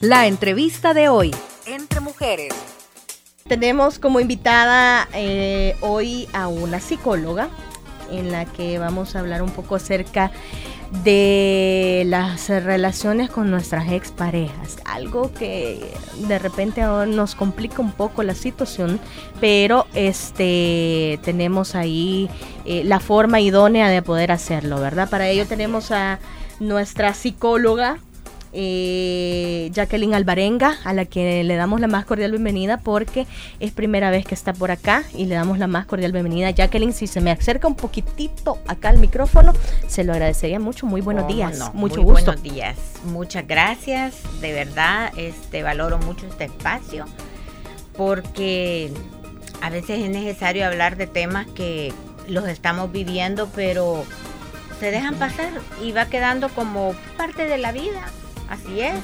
La entrevista de hoy, entre mujeres. Tenemos como invitada eh, hoy a una psicóloga en la que vamos a hablar un poco acerca de las relaciones con nuestras exparejas, algo que de repente ahora nos complica un poco la situación, pero este tenemos ahí eh, la forma idónea de poder hacerlo, ¿verdad? Para ello tenemos a nuestra psicóloga eh, Jacqueline Alvarenga, a la que le damos la más cordial bienvenida porque es primera vez que está por acá y le damos la más cordial bienvenida. Jacqueline, si se me acerca un poquitito acá al micrófono, se lo agradecería mucho. Muy buenos días, mucho Muy gusto. Buenos días, muchas gracias. De verdad, este valoro mucho este espacio porque a veces es necesario hablar de temas que los estamos viviendo, pero se dejan pasar y va quedando como parte de la vida. Así es.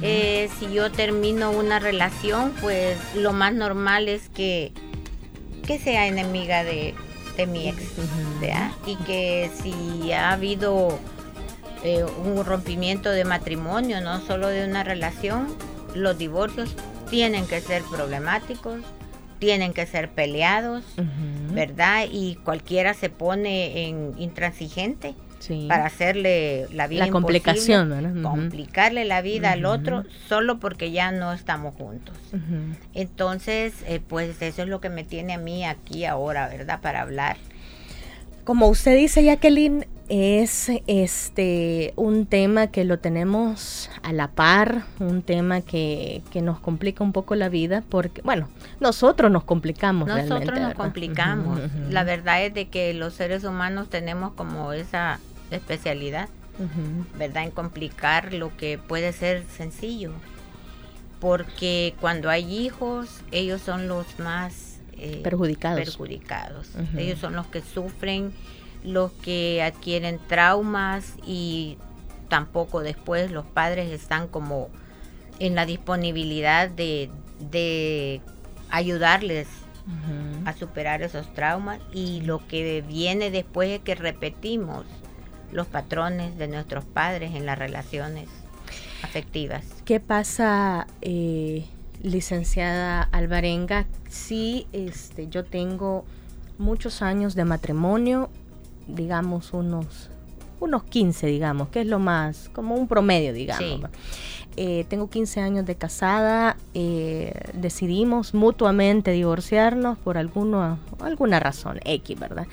Eh, si yo termino una relación, pues lo más normal es que, que sea enemiga de, de mi ex. ¿verdad? Y que si ha habido eh, un rompimiento de matrimonio, no solo de una relación, los divorcios tienen que ser problemáticos, tienen que ser peleados, ¿verdad? Y cualquiera se pone en intransigente Sí. para hacerle la vida La complicación, complicarle la vida al otro solo porque ya no estamos juntos. Entonces, eh, pues eso es lo que me tiene a mí aquí ahora, ¿verdad? Para hablar. Como usted dice, Jacqueline, es este un tema que lo tenemos a la par, un tema que, que nos complica un poco la vida, porque, bueno, nosotros nos complicamos. Nosotros realmente, nos ¿verdad? complicamos. La verdad es de que los seres humanos tenemos como esa especialidad. ¿verdad? En complicar lo que puede ser sencillo. Porque cuando hay hijos, ellos son los más eh, Perjudicados. perjudicados. Ellos son los que sufren, los que adquieren traumas y tampoco después los padres están como en la disponibilidad de, de ayudarles a superar esos traumas y lo que viene después es que repetimos los patrones de nuestros padres en las relaciones afectivas. ¿Qué pasa, eh, licenciada Alvarenga, si este, yo tengo muchos años de matrimonio, digamos unos, unos 15, digamos, que es lo más, como un promedio, digamos. Sí. Eh, tengo 15 años de casada, eh, decidimos mutuamente divorciarnos por alguna, alguna razón, X, ¿verdad?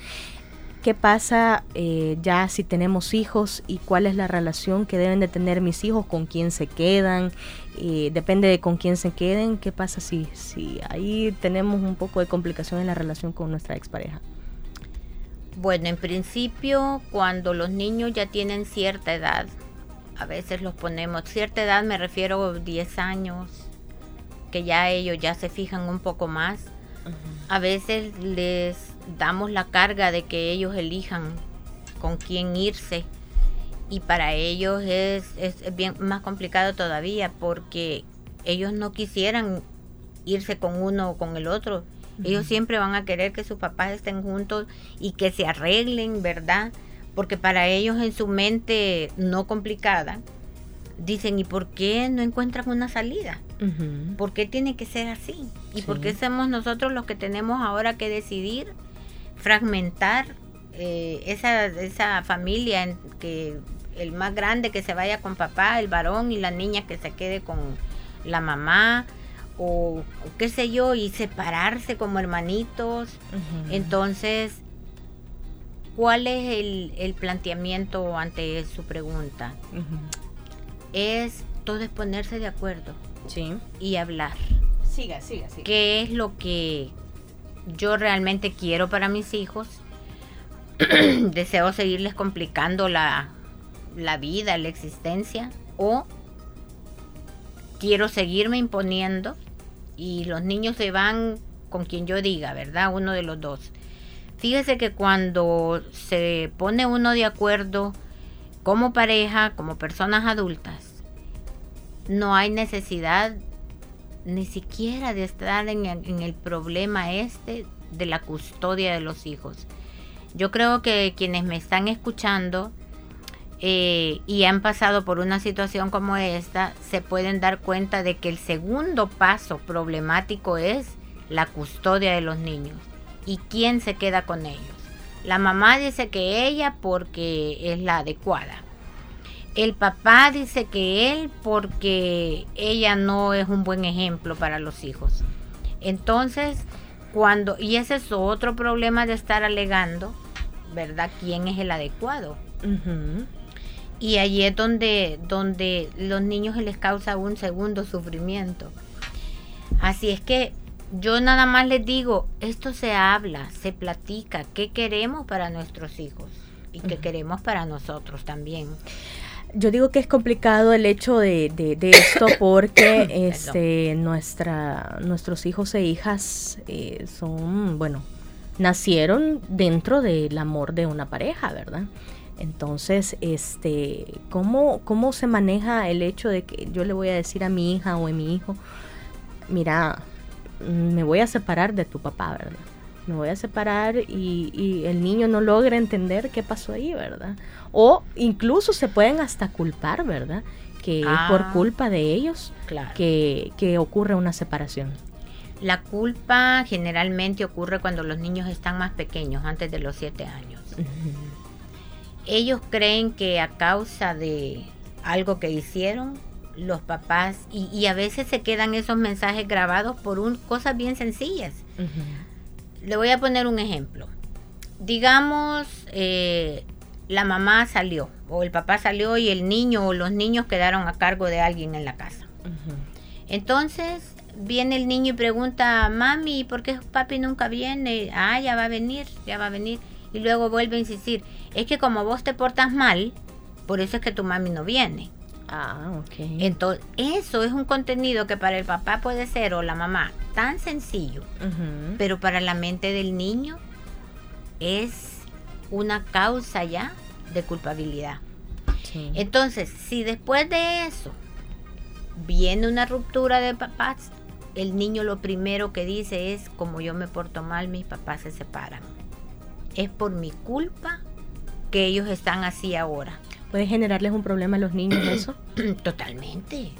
¿Qué pasa eh, ya si tenemos hijos y cuál es la relación que deben de tener mis hijos, con quién se quedan? Eh, depende de con quién se queden. ¿Qué pasa si, si ahí tenemos un poco de complicación en la relación con nuestra expareja? Bueno, en principio, cuando los niños ya tienen cierta edad, a veces los ponemos, cierta edad me refiero a 10 años, que ya ellos ya se fijan un poco más. A veces les damos la carga de que ellos elijan con quién irse y para ellos es, es bien más complicado todavía porque ellos no quisieran irse con uno o con el otro. Ellos siempre van a querer que sus papás estén juntos y que se arreglen, ¿verdad? Porque para ellos en su mente no complicada, dicen, ¿y por qué no encuentran una salida? Ujú. ¿Por qué tiene que ser así? ¿Y Sí. por qué somos nosotros los que tenemos ahora que decidir fragmentar eh, esa, esa familia en que el más grande que se vaya con papá, el varón y la niña que se quede con la mamá o, o qué sé yo y separarse como hermanitos? Entonces, ¿cuál es el, el planteamiento ante su pregunta? Es todo es ponerse de acuerdo Sí. y hablar. Siga, siga, siga. qué es lo que yo realmente quiero para mis hijos. Deseo seguirles complicando la, la vida, la existencia, o quiero seguirme imponiendo y los niños se van con quien yo diga, ¿verdad? Uno de los dos. Fíjese que cuando se pone uno de acuerdo como pareja, como personas adultas, no hay necesidad ni siquiera de estar en el, problema este de la custodia de los hijos. Yo creo que quienes me están escuchando eh, y han pasado por una situación como esta, se pueden dar cuenta de que el segundo paso problemático es la custodia de los niños y quién se queda con ellos. La mamá dice que ella porque es la adecuada. El papá dice que él porque ella no es un buen ejemplo para los hijos. Entonces, cuando, y ese es otro problema de estar alegando, ¿verdad? ¿Quién es el adecuado? Y allí es donde, donde los niños les causa un segundo sufrimiento. Así es que yo nada más les digo, esto se habla, se platica, qué queremos para nuestros hijos y qué queremos para nosotros también. Yo digo que es complicado el hecho de, de, esto porque este, nuestra, nuestros hijos e hijas eh, son, bueno, nacieron dentro del amor de una pareja, ¿verdad? Entonces, este, ¿cómo, ¿cómo se maneja el hecho de que yo le voy a decir a mi hija o a mi hijo, mira, me voy a separar de tu papá, ¿verdad? Me voy a separar y, el niño no logra entender qué pasó ahí, ¿verdad? O incluso se pueden hasta culpar, ¿verdad? Que es por ah. culpa de ellos que, que ocurre una separación. La culpa generalmente ocurre cuando los niños están más pequeños, antes de los siete años ellos creen que a causa de algo que hicieron, los papás, y, a veces se quedan esos mensajes grabados por un, cosas bien sencillas. Le voy a poner un ejemplo. Digamos, eh, la mamá salió, o el papá salió y el niño o los niños quedaron a cargo de alguien en la casa. Entonces viene el niño y pregunta, mami, ¿por qué papi nunca viene? Ah, ya va a venir, ya va a venir y luego vuelve a insistir, es que como vos te portas mal, por eso es que tu mami no viene. Ah, ok. Entonces, eso es un contenido que para el papá puede ser o la mamá tan sencillo, pero para la mente del niño es una causa ya de culpabilidad. Entonces, si después de eso viene una ruptura de papás, el niño lo primero que dice es, como yo me porto mal, mis papás se separan es por mi culpa que ellos están así ahora. ¿Puede generarles un problema a los niños eso? Totalmente.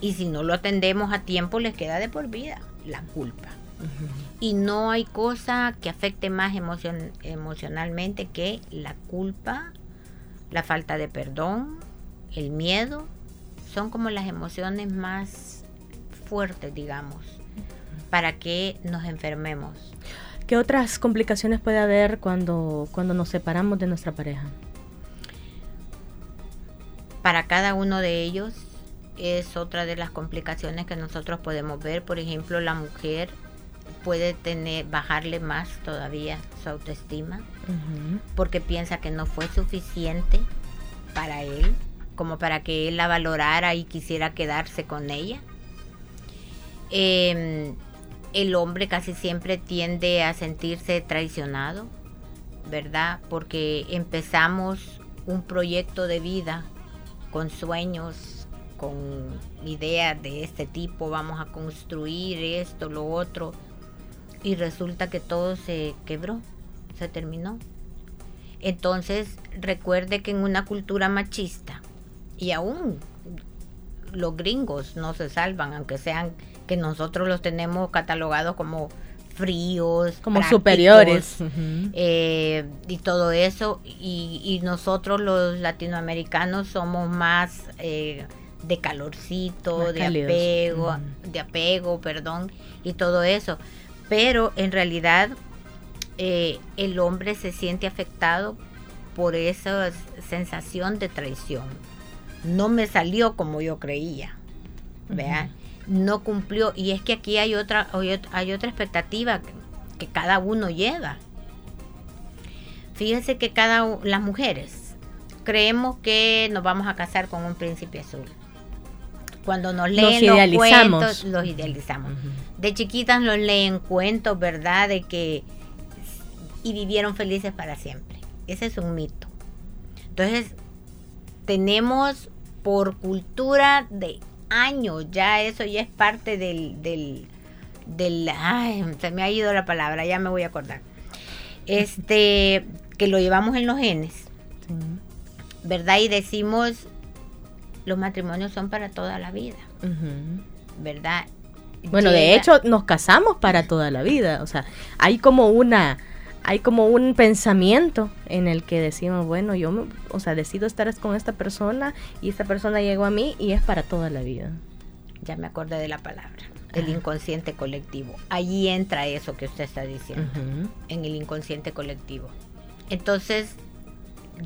Y si no lo atendemos a tiempo, les queda de por vida la culpa. Y no hay cosa que afecte más emocionalmente que la culpa, la falta de perdón, el miedo. Son como las emociones más fuertes, digamos, para que nos enfermemos. ¿Qué otras complicaciones puede haber cuando, cuando nos separamos de nuestra pareja? Para cada uno de ellos es otra de las complicaciones que nosotros podemos ver. Por ejemplo, la mujer puede tener bajarle más todavía su autoestima porque piensa que no fue suficiente para él como para que él la valorara y quisiera quedarse con ella. Eh, el hombre casi siempre tiende a sentirse traicionado, ¿verdad? Porque empezamos un proyecto de vida con sueños, con ideas de este tipo, vamos a construir esto, lo otro, y resulta que todo se quebró, se terminó. Entonces, recuerde que en una cultura machista, y aún los gringos no se salvan, aunque sean que nosotros los tenemos catalogados como fríos, como superiores. Eh, y todo eso. Y, nosotros los latinoamericanos somos más eh, de calorcito, de apego, de apego, perdón y todo eso, pero en realidad eh, el hombre se siente afectado por esa sensación de traición. No me salió como yo creía, ¿vea? No cumplió. Y es que aquí hay otra, hay otra expectativa que, cada uno lleva. Fíjese que cada las mujeres creemos que nos vamos a casar con un príncipe azul. Cuando nos leen los, cuentos, los idealizamos. De chiquitas nos leen cuentos, ¿verdad? De que y vivieron felices para siempre. Ese es un mito. Entonces, tenemos por cultura de años, ya eso ya es parte del, del, del, ay, se me ha ido la palabra, ya me voy a acordar. Este, que lo llevamos en los genes. ¿verdad? Y decimos, los matrimonios son para toda la vida, ¿verdad? Bueno, de hecho, nos casamos para toda la vida. O sea, hay como una, hay como un pensamiento en el que decimos, bueno, yo, o sea, decido estar con esta persona y esta persona llegó a mí y es para toda la vida. Ya me acordé de la palabra, el inconsciente colectivo. Allí entra eso que usted está diciendo, en el inconsciente colectivo. Entonces,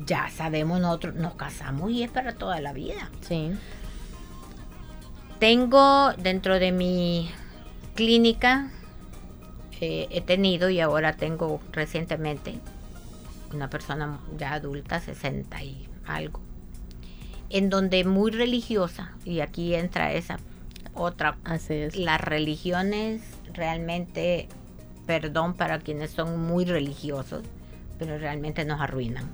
ya sabemos nosotros, nos casamos y es para toda la vida. Sí. Tengo dentro de mi clínica, eh, he tenido y ahora tengo recientemente una persona ya adulta, 60 y algo, en donde muy religiosa, y aquí entra esa otra, Así es. las religiones realmente, perdón para quienes son muy religiosos, pero realmente nos arruinan.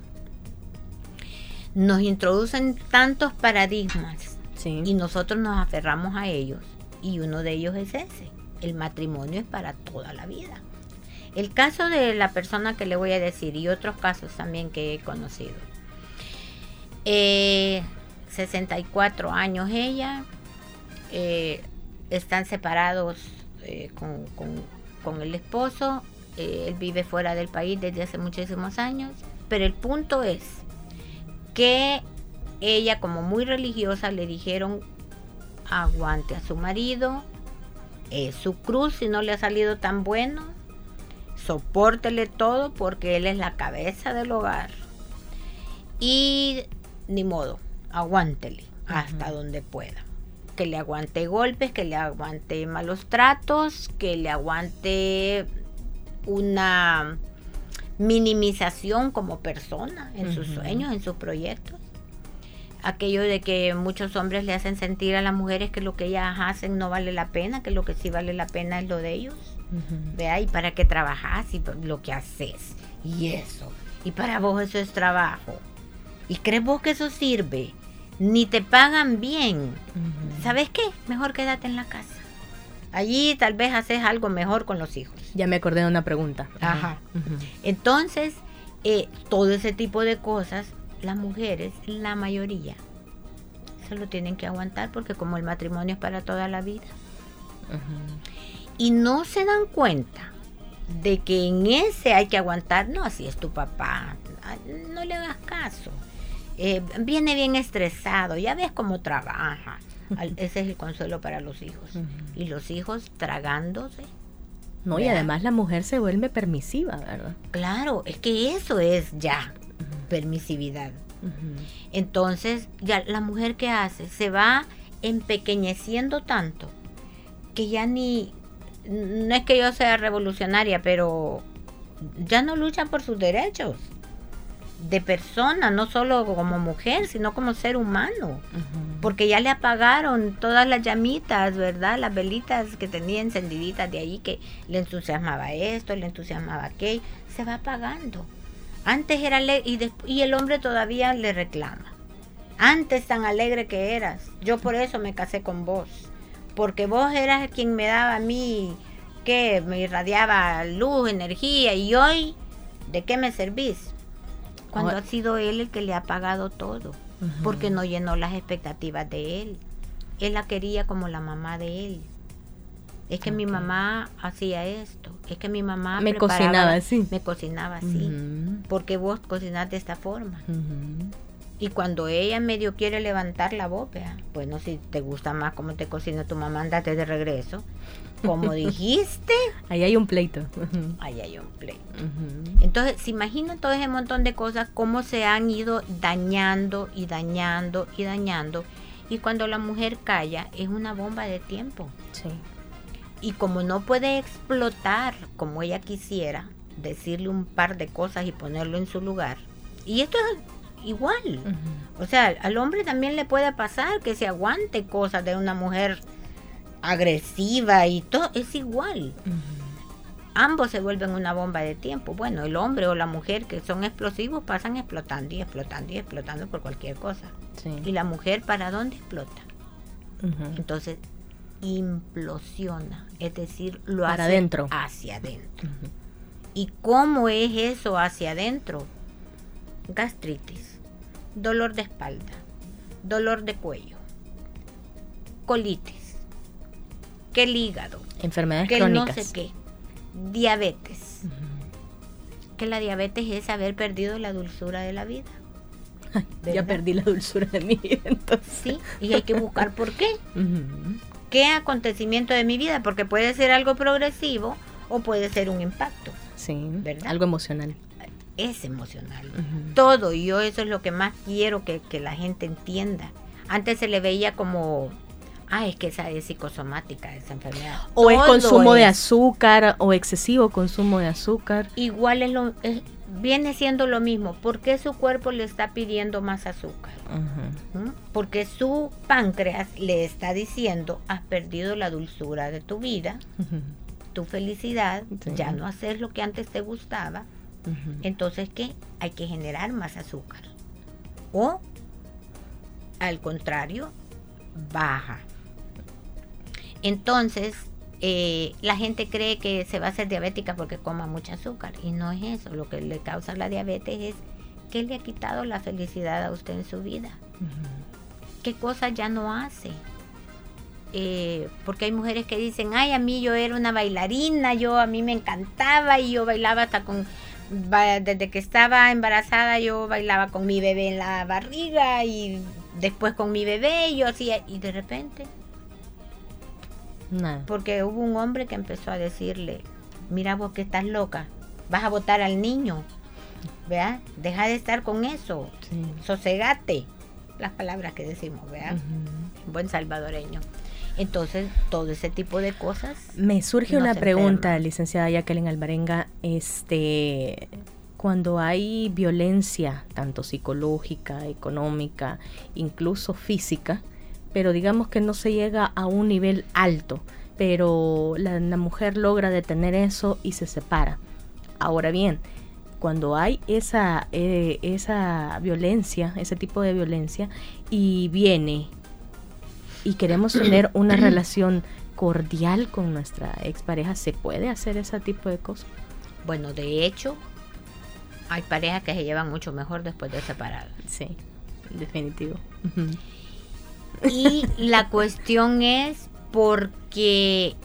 Nos introducen tantos paradigmas y nosotros nos aferramos a ellos. Y uno de ellos es ese. El matrimonio es para toda la vida. El caso de la persona que le voy a decir y otros casos también que he conocido. 64 eh, años ella. Eh, están separados eh, con, con, el esposo. él vive fuera del país desde hace muchísimos años. Pero el punto es que ella como muy religiosa le dijeron aguante a su marido, es su cruz si no le ha salido tan bueno, soportele todo porque él es la cabeza del hogar. Y ni modo, aguántele hasta donde pueda. Que le aguante golpes, que le aguante malos tratos, que le aguante una minimización como persona en sus sueños, en sus proyectos aquello de que muchos hombres le hacen sentir a las mujeres que lo que ellas hacen no vale la pena, que lo que sí vale la pena es lo de ellos. Vea, y para qué trabajas y lo que haces. Y eso. Y para vos eso es trabajo. ¿Y crees vos que eso sirve? Ni te pagan bien. ¿Sabes qué? Mejor quédate en la casa. Allí tal vez haces algo mejor con los hijos. Ya me acordé de una pregunta. Ajá. Entonces, eh, todo ese tipo de cosas las mujeres, la mayoría, se lo tienen que aguantar porque como el matrimonio es para toda la vida. Y no se dan cuenta de que en ese hay que aguantar, no, así es tu papá, no le hagas caso. Eh, viene bien estresado, ya ves cómo trabaja. Ese es el consuelo para los hijos. Y los hijos tragándose. No, y además la mujer se vuelve permisiva, ¿verdad? Claro, es que eso es ya permisividad. Entonces, ya la mujer que hace se va empequeñeciendo tanto que ya ni no es que yo sea revolucionaria, pero ya no luchan por sus derechos de persona, no solo como mujer, sino como ser humano. Porque ya le apagaron todas las llamitas, ¿verdad? Las velitas que tenía encendiditas de ahí que le entusiasmaba esto, le entusiasmaba aquello, se va apagando. Antes era alegre y, el hombre todavía le reclama. Antes tan alegre que eras. Yo por eso me casé con vos. Porque vos eras quien me daba a mí, que me irradiaba luz, energía. Y hoy, ¿de qué me servís? Cuando ha sido él el que le ha pagado todo. Porque no llenó las expectativas de él. Él la quería como la mamá de él. Es que mi mamá hacía esto. Es que mi mamá me cocinaba así. Me cocinaba así. Porque vos cocinás de esta forma. Y cuando ella medio quiere levantar la voz, bueno, si te gusta más cómo te cocina tu mamá, andate de regreso. Como dijiste. Ahí hay un pleito. Ahí hay un pleito. Entonces, se imaginan todo ese montón de cosas, cómo se han ido dañando y dañando y dañando. Y cuando la mujer calla, es una bomba de tiempo. Sí y como no puede explotar como ella quisiera, decirle un par de cosas y ponerlo en su lugar. Y esto es igual. O sea, al hombre también le puede pasar que se aguante cosas de una mujer agresiva y todo, es igual. Ambos se vuelven una bomba de tiempo. Bueno, el hombre o la mujer que son explosivos pasan explotando y explotando y explotando por cualquier cosa. Y la mujer, ¿para dónde explota? Entonces, implosiona, es decir, lo hace adentro. hacia adentro. ¿Y cómo es eso hacia adentro? Gastritis, dolor de espalda, dolor de cuello, colitis, que el hígado, Enfermedades que crónicas. no sé qué, diabetes. Que la diabetes es haber perdido la dulzura de la vida. Ay, ya perdí la dulzura de mi vida, entonces. Sí, y hay que buscar por qué. ¿Qué acontecimiento de mi vida? Porque puede ser algo progresivo o puede ser un impacto. Sí, ¿Verdad? algo emocional. Es emocional. Todo, y yo eso es lo que más quiero que, que la gente entienda. Antes se le veía como, ah, es que esa es psicosomática, esa enfermedad. O es consumo de azúcar o excesivo consumo de azúcar. Igual es lo, es- viene siendo lo mismo. ¿Por qué su cuerpo le está pidiendo más azúcar? ¿Mm? Porque su páncreas le está diciendo, has perdido la dulzura de tu vida, tu felicidad, Sí. ya no haces lo que antes te gustaba. Entonces, ¿qué? Hay que generar más azúcar. O, al contrario, baja. Entonces, eh, la gente cree que se va a hacer diabética porque coma mucho azúcar. Y no es eso. Lo que le causa la diabetes es que le ha quitado la felicidad a usted en su vida. ¿Qué cosas ya no hace? Eh, porque hay mujeres que dicen, ay, a mí yo era una bailarina, yo a mí me encantaba y yo bailaba hasta con, desde que estaba embarazada yo bailaba con mi bebé en la barriga y después con mi bebé y yo hacía, y de repente, Nada. porque hubo un hombre que empezó a decirle, mira vos que estás loca, vas a votar al niño, ¿verdad? Deja de estar con eso, Sí. sosegate, las palabras que decimos, ¿verdad? Ujú. buen salvadoreño. Entonces, todo ese tipo de cosas. Me surge una pregunta, licenciada Jacqueline Alvarenga. Este, cuando hay violencia, tanto psicológica, económica, incluso física, pero digamos que no se llega a un nivel alto, pero la, la mujer logra detener eso y se separa. Ahora bien, cuando hay esa, eh, esa violencia, ese tipo de violencia, y viene y queremos tener una relación cordial con nuestra expareja, ¿se puede hacer ese tipo de cosas? Bueno, de hecho, hay parejas que se llevan mucho mejor después de separados. Sí, definitivo. Y la cuestión es porque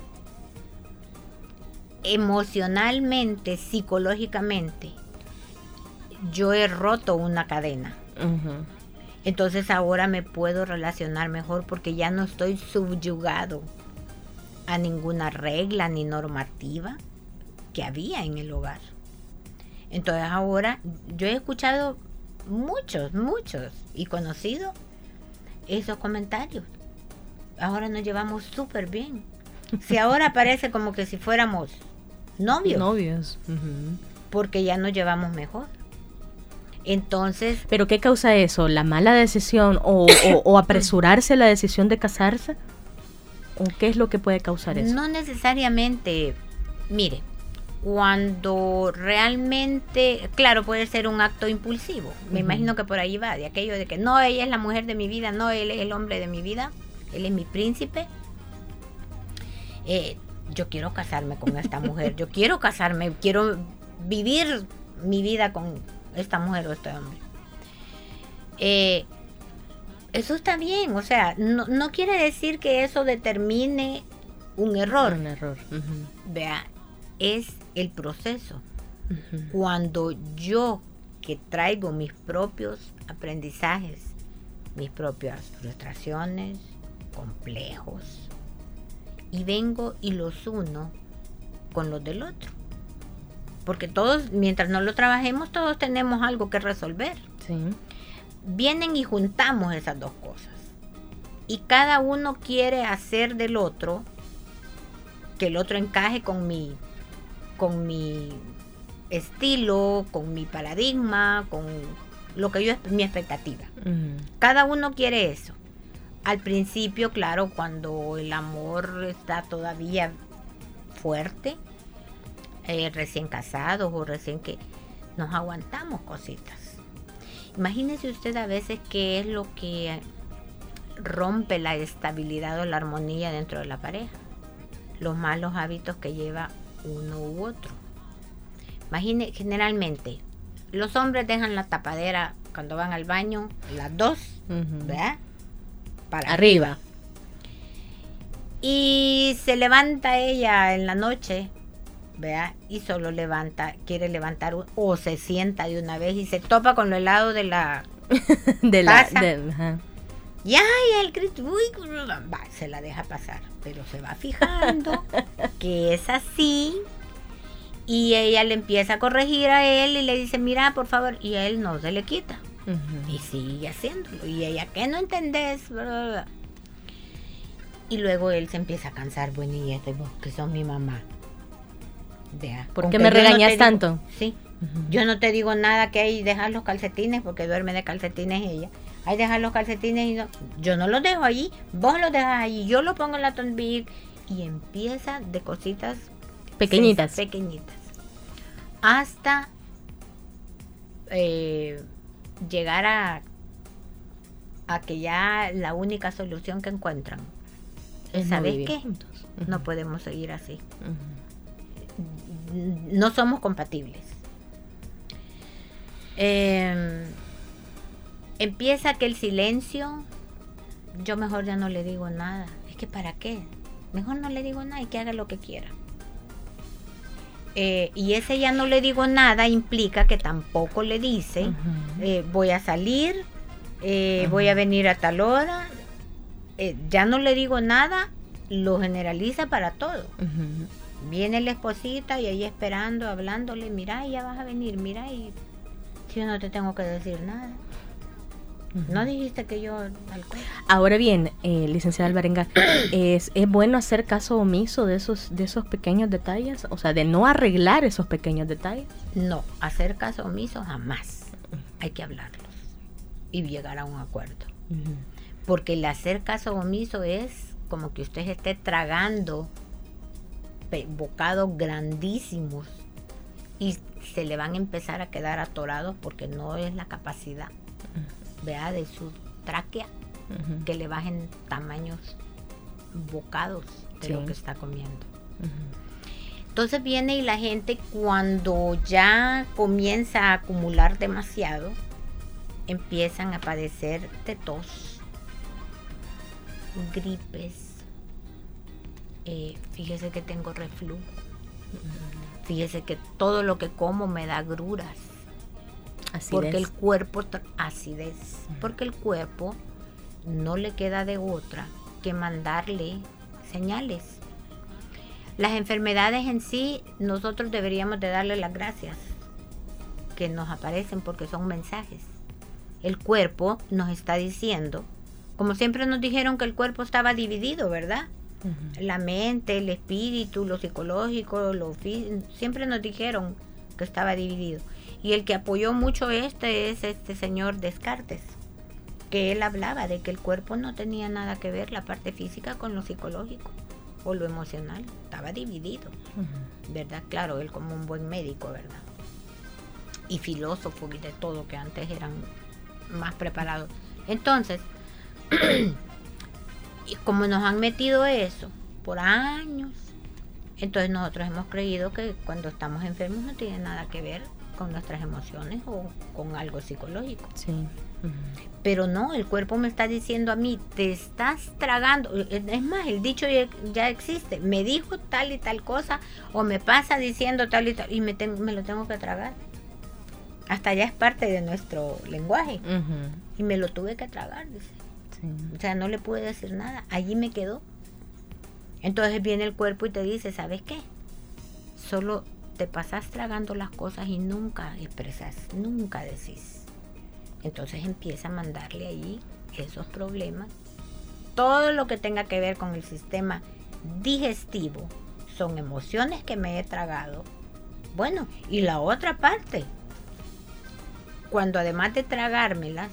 emocionalmente, psicológicamente, yo he roto una cadena. Entonces ahora me puedo relacionar mejor porque ya no estoy subyugado a ninguna regla ni normativa que había en el hogar. Entonces ahora yo he escuchado muchos, muchos y conocido esos comentarios. Ahora nos llevamos súper bien. Si ahora parece como que si fuéramos novios, Novios. porque ya nos llevamos mejor. Entonces, ¿Pero qué causa eso? ¿La mala decisión o, o- o apresurarse la decisión de casarse? ¿O qué es lo que puede causar eso? No necesariamente, mire, cuando realmente, claro, puede ser un acto impulsivo. Me imagino que por ahí va, de aquello de que no, ella es la mujer de mi vida, no, él es el hombre de mi vida, él es mi príncipe. Eh, yo quiero casarme con esta mujer, yo quiero casarme, quiero vivir mi vida con esta mujer o este hombre. Eh, eso está bien, o sea, no, no quiere decir que eso determine un error. Un error. Vea, es el proceso. Cuando yo que traigo mis propios aprendizajes, mis propias frustraciones, complejos, y vengo y los uno con los del otro. Porque todos, mientras no lo trabajemos, todos tenemos algo que resolver Sí. vienen y juntamos esas dos cosas. Y cada uno quiere hacer del otro que el otro encaje con mi con mi estilo, con mi paradigma, con lo que yo mi expectativa. Cada uno quiere eso. Al principio, claro, cuando el amor está todavía fuerte, eh, recién casados o recién que nos aguantamos cositas. Imagínese usted a veces qué es lo que rompe la estabilidad o la armonía dentro de la pareja. Los malos hábitos que lleva uno u otro. Imagine, generalmente, los hombres dejan la tapadera cuando van al baño, las dos, Ujú. ¿verdad? Para Arriba. Y se levanta ella en la noche, ¿verdad? Y solo levanta, quiere levantar o se sienta de una vez y se topa con lo helado de la... De la, de-. Y ay, el uy, va, se la deja pasar, pero se va fijando que es así. Y ella le empieza a corregir a él y le dice, mira, por favor, y a él no se le quita. Y sigue haciéndolo. Y ella, ¿qué no entendés? Y luego él se empieza a cansar, bueno, y este vos que sos mi mamá. Vea, ¿Por qué me no regañas digo- tanto? Sí, yo no te digo nada que hay dejar los calcetines porque duerme de calcetines ella. Hay dejar los calcetines y no, yo no los dejo allí, vos los dejas allí, yo los pongo en la tombilla y empieza de cositas Pequeñitas. pequeñitas. Hasta eh, llegar a, a que ya la única solución que encuentran Es no ¿sabes vivir qué? juntos. no podemos seguir así. No somos compatibles. Eh, empieza que el silencio, yo mejor ya no le digo nada. Es que para qué? Mejor no le digo nada y que haga lo que quiera. Eh, y ese ya no le digo nada implica que tampoco le dice, eh, voy a salir, eh, voy a venir a tal hora. Ya no le digo nada, lo generaliza para todo. Viene la esposita y ahí esperando, hablándole, mira, ya vas a venir, mira, y si yo no te tengo que decir nada. No dijiste que yo. Ahora bien, eh, licenciada Alvarenga, ¿es, ¿es bueno hacer caso omiso de esos, de esos pequeños detalles? O sea, de no arreglar esos pequeños detalles. No, hacer caso omiso jamás. Hay que hablarlos y llegar a un acuerdo. Porque el hacer caso omiso es como que usted esté tragando bocados grandísimos y se le van a empezar a quedar atorados porque no es la capacidad, vea, de su tráquea que le bajen tamaños bocados de Sí. lo que está comiendo. Entonces viene y la gente cuando ya comienza a acumular demasiado, empiezan a padecer de tos, gripes. eh, fíjese que tengo reflujo. Fíjese que todo lo que como me da gruras. Porque el cuerpo, acidez, porque el cuerpo no le queda de otra que mandarle señales. Las enfermedades en sí, nosotros deberíamos de darle las gracias que nos aparecen porque son mensajes. El cuerpo nos está diciendo, como siempre nos dijeron que el cuerpo estaba dividido, ¿verdad? La mente, el espíritu, lo psicológico, lo siempre nos dijeron que estaba dividido. Y el que apoyó mucho este es este señor Descartes, que él hablaba de que el cuerpo no tenía nada que ver la parte física con lo psicológico o lo emocional, estaba dividido. ¿verdad? Claro, él como un buen médico, ¿verdad? Y filósofo y de todo, que antes eran más preparados. Entonces, y como nos han metido eso por años, entonces nosotros hemos creído que cuando estamos enfermos no tiene nada que ver con nuestras emociones o con algo psicológico. Sí. Pero no, el cuerpo me está diciendo a mí, te estás tragando. Es más, el dicho ya, ya existe. Me dijo tal y tal cosa o me pasa diciendo tal y tal y me, me lo tengo que tragar. Hasta ya es parte de nuestro lenguaje. Y me lo tuve que tragar, dice. Sí. O sea, no le pude decir nada. Allí me quedó. Entonces viene el cuerpo y te dice, ¿sabes qué? Solo te pasas tragando las cosas y nunca expresas, nunca decís. Entonces empieza a mandarle allí esos problemas. Todo lo que tenga que ver con el sistema digestivo son emociones que me he tragado. Bueno, y la otra parte, cuando además de tragármelas,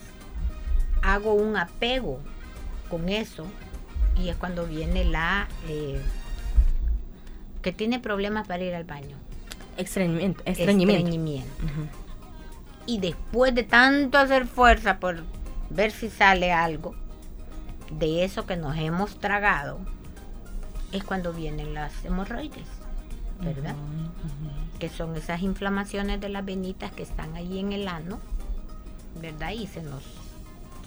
hago un apego con eso y es cuando viene la eh, que tiene problemas para ir al baño. Extrañimiento. Ujú. Y después de tanto hacer fuerza por ver si sale algo de eso que nos hemos tragado, es cuando vienen las hemorroides, ¿verdad? Que son esas inflamaciones de las venitas que están ahí en el ano ¿verdad? Y se nos,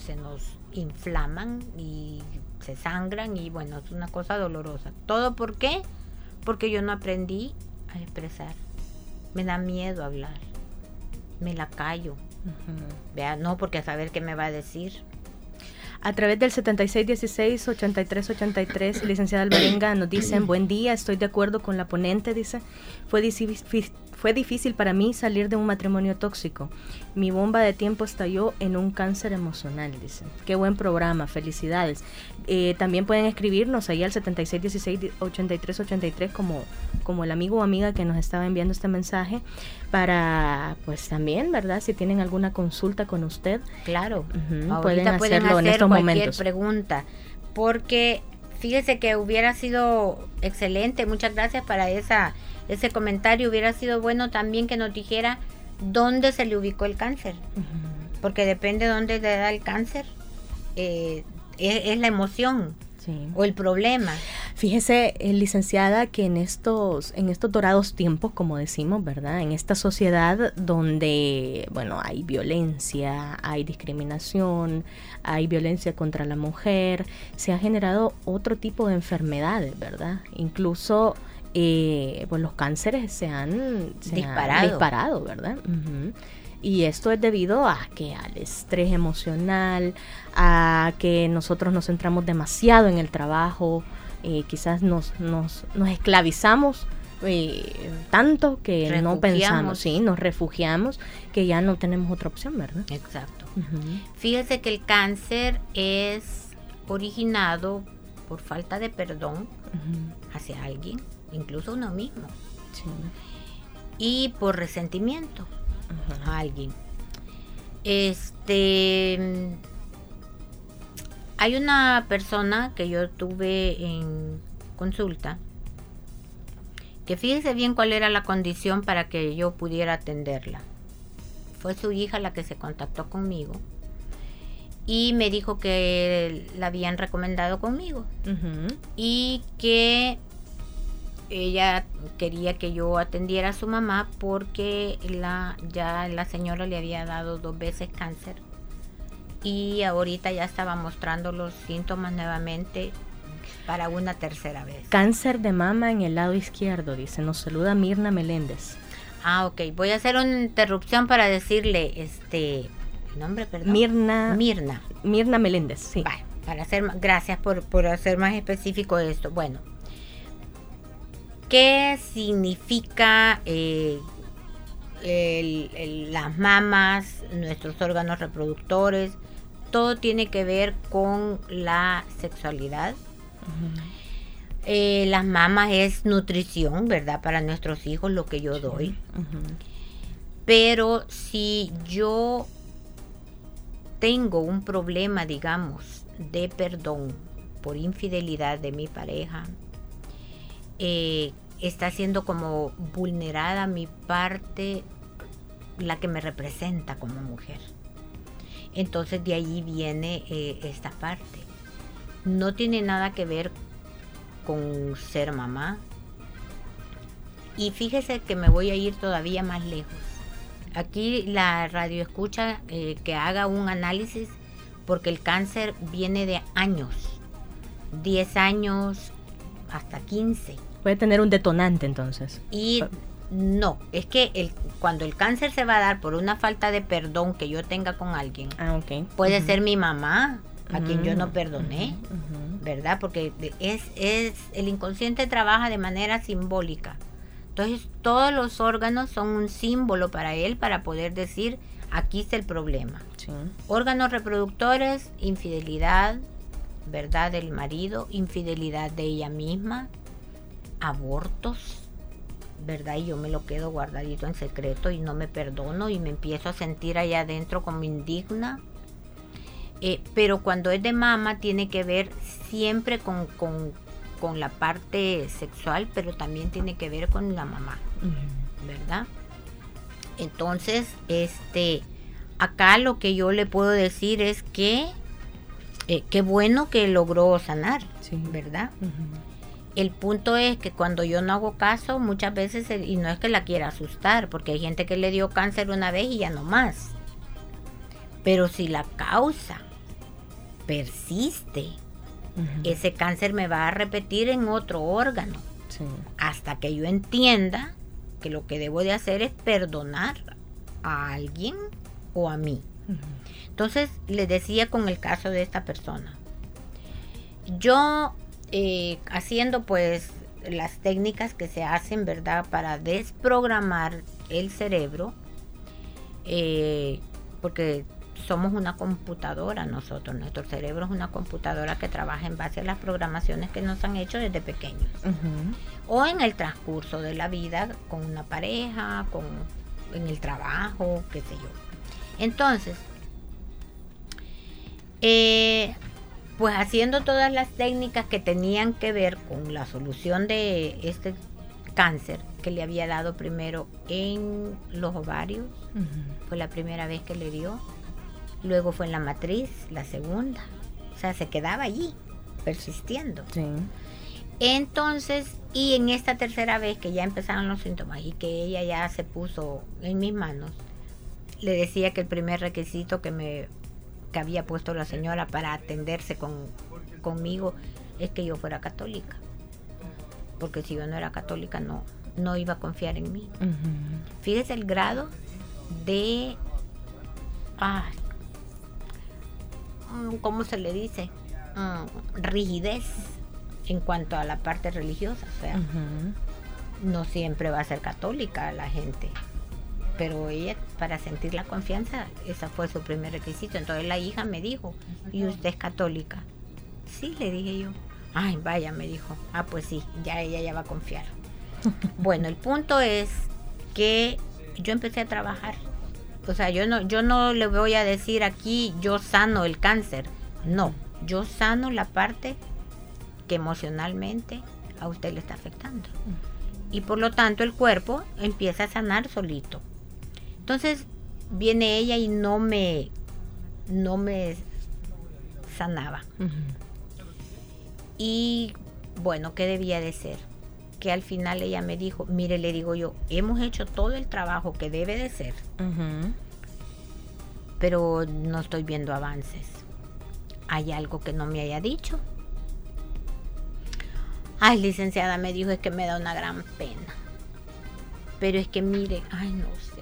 se nos inflaman y se sangran y bueno, es una cosa dolorosa. ¿Todo por qué? Porque yo no aprendí a expresar. Me da miedo hablar. Me la callo. Vea, no, porque a saber qué me va a decir. A través del 7616-8383, licenciada Alvarenga, nos dicen, buen día, estoy de acuerdo con la ponente, dice, fue fue difícil para mí salir de un matrimonio tóxico. Mi bomba de tiempo estalló en un cáncer emocional, dice. Qué buen programa, felicidades. Eh, también pueden escribirnos ahí al 7616-8383 como, como el amigo o amiga que nos estaba enviando este mensaje para, pues también, ¿verdad? Si tienen alguna consulta con usted. Claro, pueden hacerlo en estos cualquier pregunta, porque fíjese que hubiera sido excelente, muchas gracias para esa ese comentario. Hubiera sido bueno también que nos dijera dónde se le ubicó el cáncer. Porque depende de dónde le da el cáncer, eh, es, la emoción. o el problema. Fíjese, eh, licenciada, que en estos, en estos dorados tiempos, como decimos, ¿verdad? En esta sociedad donde, bueno, hay violencia, hay discriminación, hay violencia contra la mujer, se ha generado otro tipo de enfermedades, ¿verdad? Incluso eh, pues los cánceres se han, disparado. ¿verdad? Y esto es debido a que al estrés emocional, a que nosotros nos centramos demasiado en el trabajo, eh, quizás nos, nos, nos esclavizamos eh, tanto que no pensamos, sí, nos refugiamos, que ya no tenemos otra opción, ¿verdad? Exacto. Fíjese que el cáncer es originado por falta de perdón hacia alguien incluso uno mismo. Y por resentimiento a alguien. Este hay una persona que yo tuve en consulta que fíjese bien cuál era la condición para que yo pudiera atenderla. Fue su hija la que se contactó conmigo y me dijo que la habían recomendado conmigo y que ella quería que yo atendiera a su mamá porque la, ya la señora le había dado dos veces cáncer y ahorita ya estaba mostrando los síntomas nuevamente para una tercera vez. Cáncer de mama en el lado izquierdo, dice. Nos saluda Mirna Meléndez. Ah, ok. Voy a hacer una interrupción para decirle, este, nombre, perdón. Mirna. Mirna. Mirna Meléndez, sí. para hacer, gracias por, por hacer más específico esto. Bueno, ¿Qué significa eh, las mamas, nuestros órganos reproductores? Todo tiene que ver con la sexualidad. Eh, las mamas es nutrición, ¿verdad? Para nuestros hijos, lo que yo doy. Pero si yo tengo un problema, digamos, de perdón por infidelidad de mi pareja, eh, está siendo como vulnerada mi parte, la que me representa como mujer. Entonces de ahí viene eh, esta parte. No tiene nada que ver con ser mamá. Y fíjese que me voy a ir todavía más lejos. Aquí la radio escucha eh, que haga un análisis porque el cáncer viene de años, 10 años hasta 15 Puede tener un detonante entonces. Y no, es que el, cuando el cáncer se va a dar por una falta de perdón que yo tenga con alguien, ah, puede ser mi mamá, a quien yo no perdoné, ¿verdad? Porque es, es, el inconsciente trabaja de manera simbólica. Entonces todos los órganos son un símbolo para él para poder decir, aquí está el problema. Órganos reproductores, infidelidad, ¿verdad? Del marido, infidelidad de ella misma, abortos, ¿verdad? Y yo me lo quedo guardadito en secreto y no me perdono y me empiezo a sentir allá adentro como indigna. Eh, pero cuando es de mama tiene que ver siempre con, con, la parte sexual, pero también tiene que ver con la mamá, ¿verdad? Entonces, este, acá lo que yo le puedo decir es que eh, qué bueno que logró sanar, ¿verdad? El punto es que cuando yo no hago caso, muchas veces, y no es que la quiera asustar, porque hay gente que le dio cáncer una vez y ya no más. Pero si la causa persiste, ese cáncer me va a repetir en otro órgano. Hasta que yo entienda que lo que debo de hacer es perdonar a alguien o a mí. Entonces le decía con el caso de esta persona, yo eh, haciendo pues las técnicas que se hacen, ¿verdad? Para desprogramar el cerebro, eh, porque somos una computadora nosotros, nuestro cerebro es una computadora que trabaja en base a las programaciones que nos han hecho desde pequeños. O en el transcurso de la vida con una pareja, con, en el trabajo, qué sé yo. Entonces, eh, pues haciendo todas las técnicas que tenían que ver con la solución de este cáncer que le había dado primero en los ovarios, fue la primera vez que le dio luego fue en la matriz, la segunda. O sea, se quedaba allí, persistiendo. Sí. Entonces, y en esta tercera vez que ya empezaron los síntomas y que ella ya se puso en mis manos, le decía que el primer requisito que me que había puesto la señora para atenderse con, conmigo es que yo fuera católica. Porque si yo no era católica no, no iba a confiar en mí. Fíjese el grado de... Mm, ¿cómo se le dice? Mm, rigidez en cuanto a la parte religiosa. O sea, no siempre va a ser católica la gente. Pero ella, para sentir la confianza, ese fue su primer requisito. Entonces la hija me dijo, ¿y usted es católica? Sí, le dije yo. Ay, vaya, me dijo. Ah, pues sí, ya ella ya va a confiar. bueno, el punto es que yo empecé a trabajar o sea, yo no, yo no le voy a decir aquí yo sano el cáncer. No, yo sano la parte que emocionalmente a usted le está afectando. Y por lo tanto el cuerpo empieza a sanar solito. Entonces viene ella y no me, no me sanaba. Y bueno, ¿qué debía de ser? que al final ella me dijo, mire, le digo yo, hemos hecho todo el trabajo que debe de ser, pero no estoy viendo avances. ¿Hay algo que no me haya dicho? Ay, licenciada, me dijo, es que me da una gran pena. Pero es que mire, ay, no sé,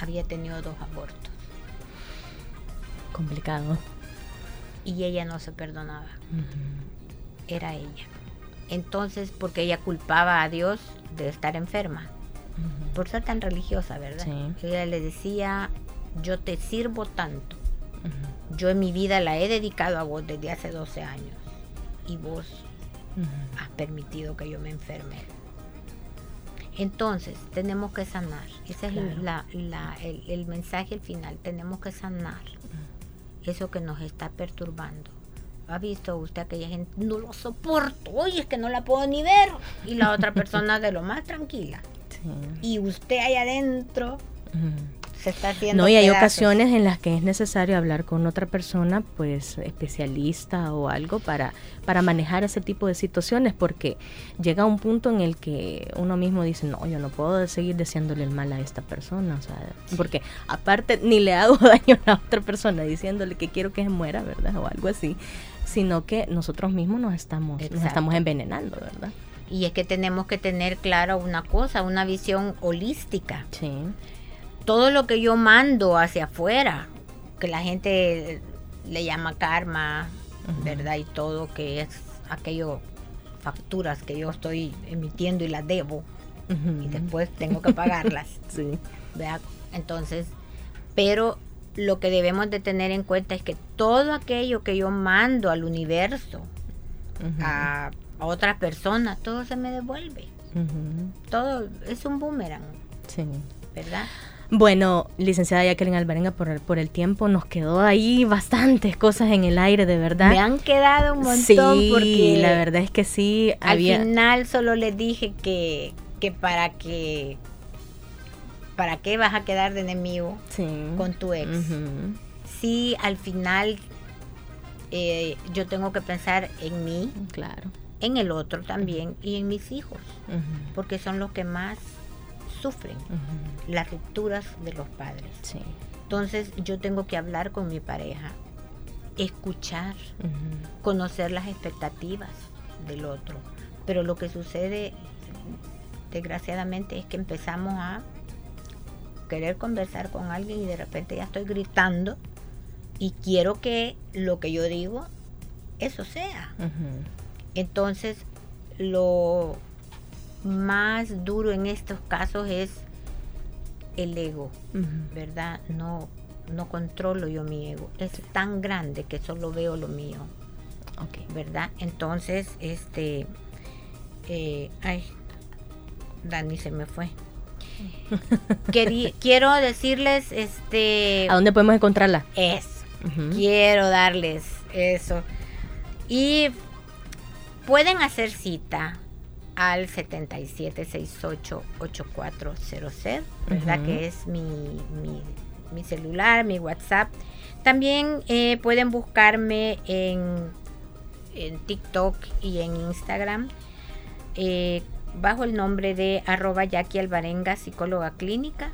había tenido dos abortos. Complicado. Y ella no se perdonaba. Era ella. Entonces, porque ella culpaba a Dios de estar enferma, por ser tan religiosa, ¿verdad? Ella le decía, yo te sirvo tanto, yo en mi vida la he dedicado a vos desde hace 12 años y vos has permitido que yo me enferme. Entonces, tenemos que sanar. Ese es el, el, mensaje al final. Tenemos que sanar eso que nos está perturbando ha visto usted aquella gente, no lo soporto, oye, es que no la puedo ni ver. Y la otra persona de lo más tranquila. Y usted ahí adentro se está haciendo. No, y hay ocasiones en las que es necesario hablar con otra persona, pues especialista o algo, para, para manejar ese tipo de situaciones, porque llega un punto en el que uno mismo dice, no, yo no puedo seguir deseándole el mal a esta persona, o sea, porque aparte ni le hago daño a la otra persona diciéndole que quiero que se muera, ¿verdad? O algo así sino que nosotros mismos nos estamos, nos estamos envenenando, ¿verdad? Y es que tenemos que tener claro una cosa, una visión holística. Sí. Todo lo que yo mando hacia afuera, que la gente le llama karma, ¿verdad? Y todo que es aquello, facturas que yo estoy emitiendo y las debo, y después tengo que pagarlas. sí. ¿verdad? Entonces, pero lo que debemos de tener en cuenta es que todo aquello que yo mando al universo, a, otras personas, todo se me devuelve. Todo es un boomerang. Sí. ¿Verdad? Bueno, licenciada Jacqueline Alvarenga, por el, por el tiempo nos quedó ahí bastantes cosas en el aire, de verdad. Me han quedado un montón sí, porque la verdad es que sí. Al final solo les dije que, que para que ¿para qué vas a quedar de enemigo con tu ex? Si al final eh, yo tengo que pensar en mí, claro. en el otro también y en mis hijos, porque son los que más sufren las rupturas de los padres. Sí. Entonces yo tengo que hablar con mi pareja, escuchar, conocer las expectativas del otro. Pero lo que sucede, desgraciadamente, es que empezamos a querer conversar con alguien y de repente ya estoy gritando y quiero que lo que yo digo, eso sea. Entonces, lo más duro en estos casos es el ego, ¿verdad? No, no controlo yo mi ego. Es tan grande que solo veo lo mío. ¿Verdad? Entonces, este. Eh, ay, Dani se me fue. quiero decirles, este. ¿A dónde podemos encontrarla? Es. Quiero darles eso. Y pueden hacer cita al 77688400, ¿verdad? Que es mi, mi, celular, mi WhatsApp. También eh, pueden buscarme en, en, TikTok y en Instagram eh, bajo el nombre de arroba Jackie Alvarenga, psicóloga clínica,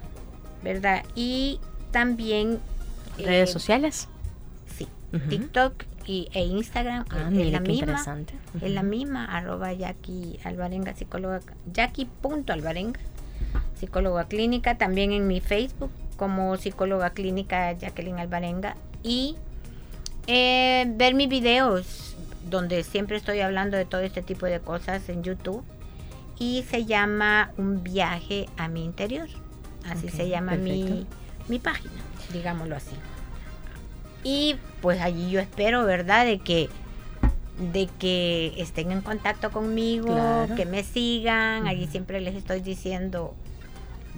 ¿verdad? Y también... ¿Redes eh, sociales? Sí, TikTok y, e Instagram ah, es, la misma. Es la misma, arroba Jackie Alvarenga, psicóloga, Jackie.alvarenga, psicóloga clínica. También en mi Facebook como psicóloga clínica Jacqueline Alvarenga. Y eh, ver mis videos donde siempre estoy hablando de todo este tipo de cosas en YouTube. Y se llama Un viaje a mi interior. Así se llama mi, mi página, digámoslo así. Y pues allí yo espero, ¿verdad? De que de que estén en contacto conmigo, que me sigan, allí siempre les estoy diciendo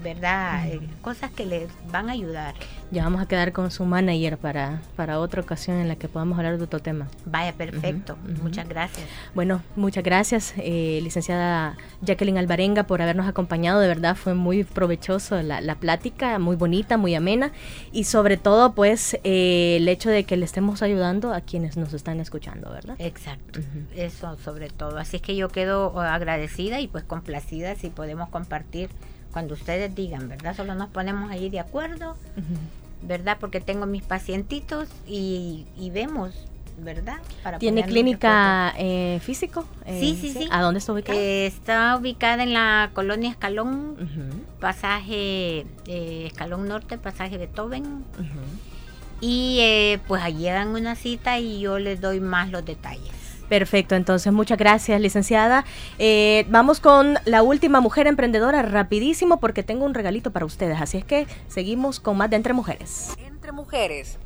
¿verdad? Eh, cosas que les van a ayudar. Ya vamos a quedar con su manager para, para otra ocasión en la que podamos hablar de otro tema. Vaya, perfecto. Muchas gracias. Bueno, muchas gracias, eh, licenciada Jacqueline Alvarenga, por habernos acompañado. De verdad fue muy provechoso la, la plática, muy bonita, muy amena. Y sobre todo, pues, eh, el hecho de que le estemos ayudando a quienes nos están escuchando, ¿verdad? Exacto. Eso sobre todo. Así es que yo quedo agradecida y pues complacida si podemos compartir cuando ustedes digan, ¿verdad? Solo nos ponemos ahí de acuerdo, ¿verdad? Porque tengo mis pacientitos y, vemos, ¿verdad? ¿Tiene clínica eh, físico? sí, sí, sí, ¿A dónde está ubicada? Eh, está ubicada en la colonia Escalón, pasaje eh, Escalón Norte, pasaje Beethoven. Y pues allí dan una cita y yo les doy más los detalles. Perfecto, entonces muchas gracias, licenciada. Eh, vamos con la última mujer emprendedora, rapidísimo, porque tengo un regalito para ustedes. Así es que seguimos con más de Entre Mujeres. Entre Mujeres.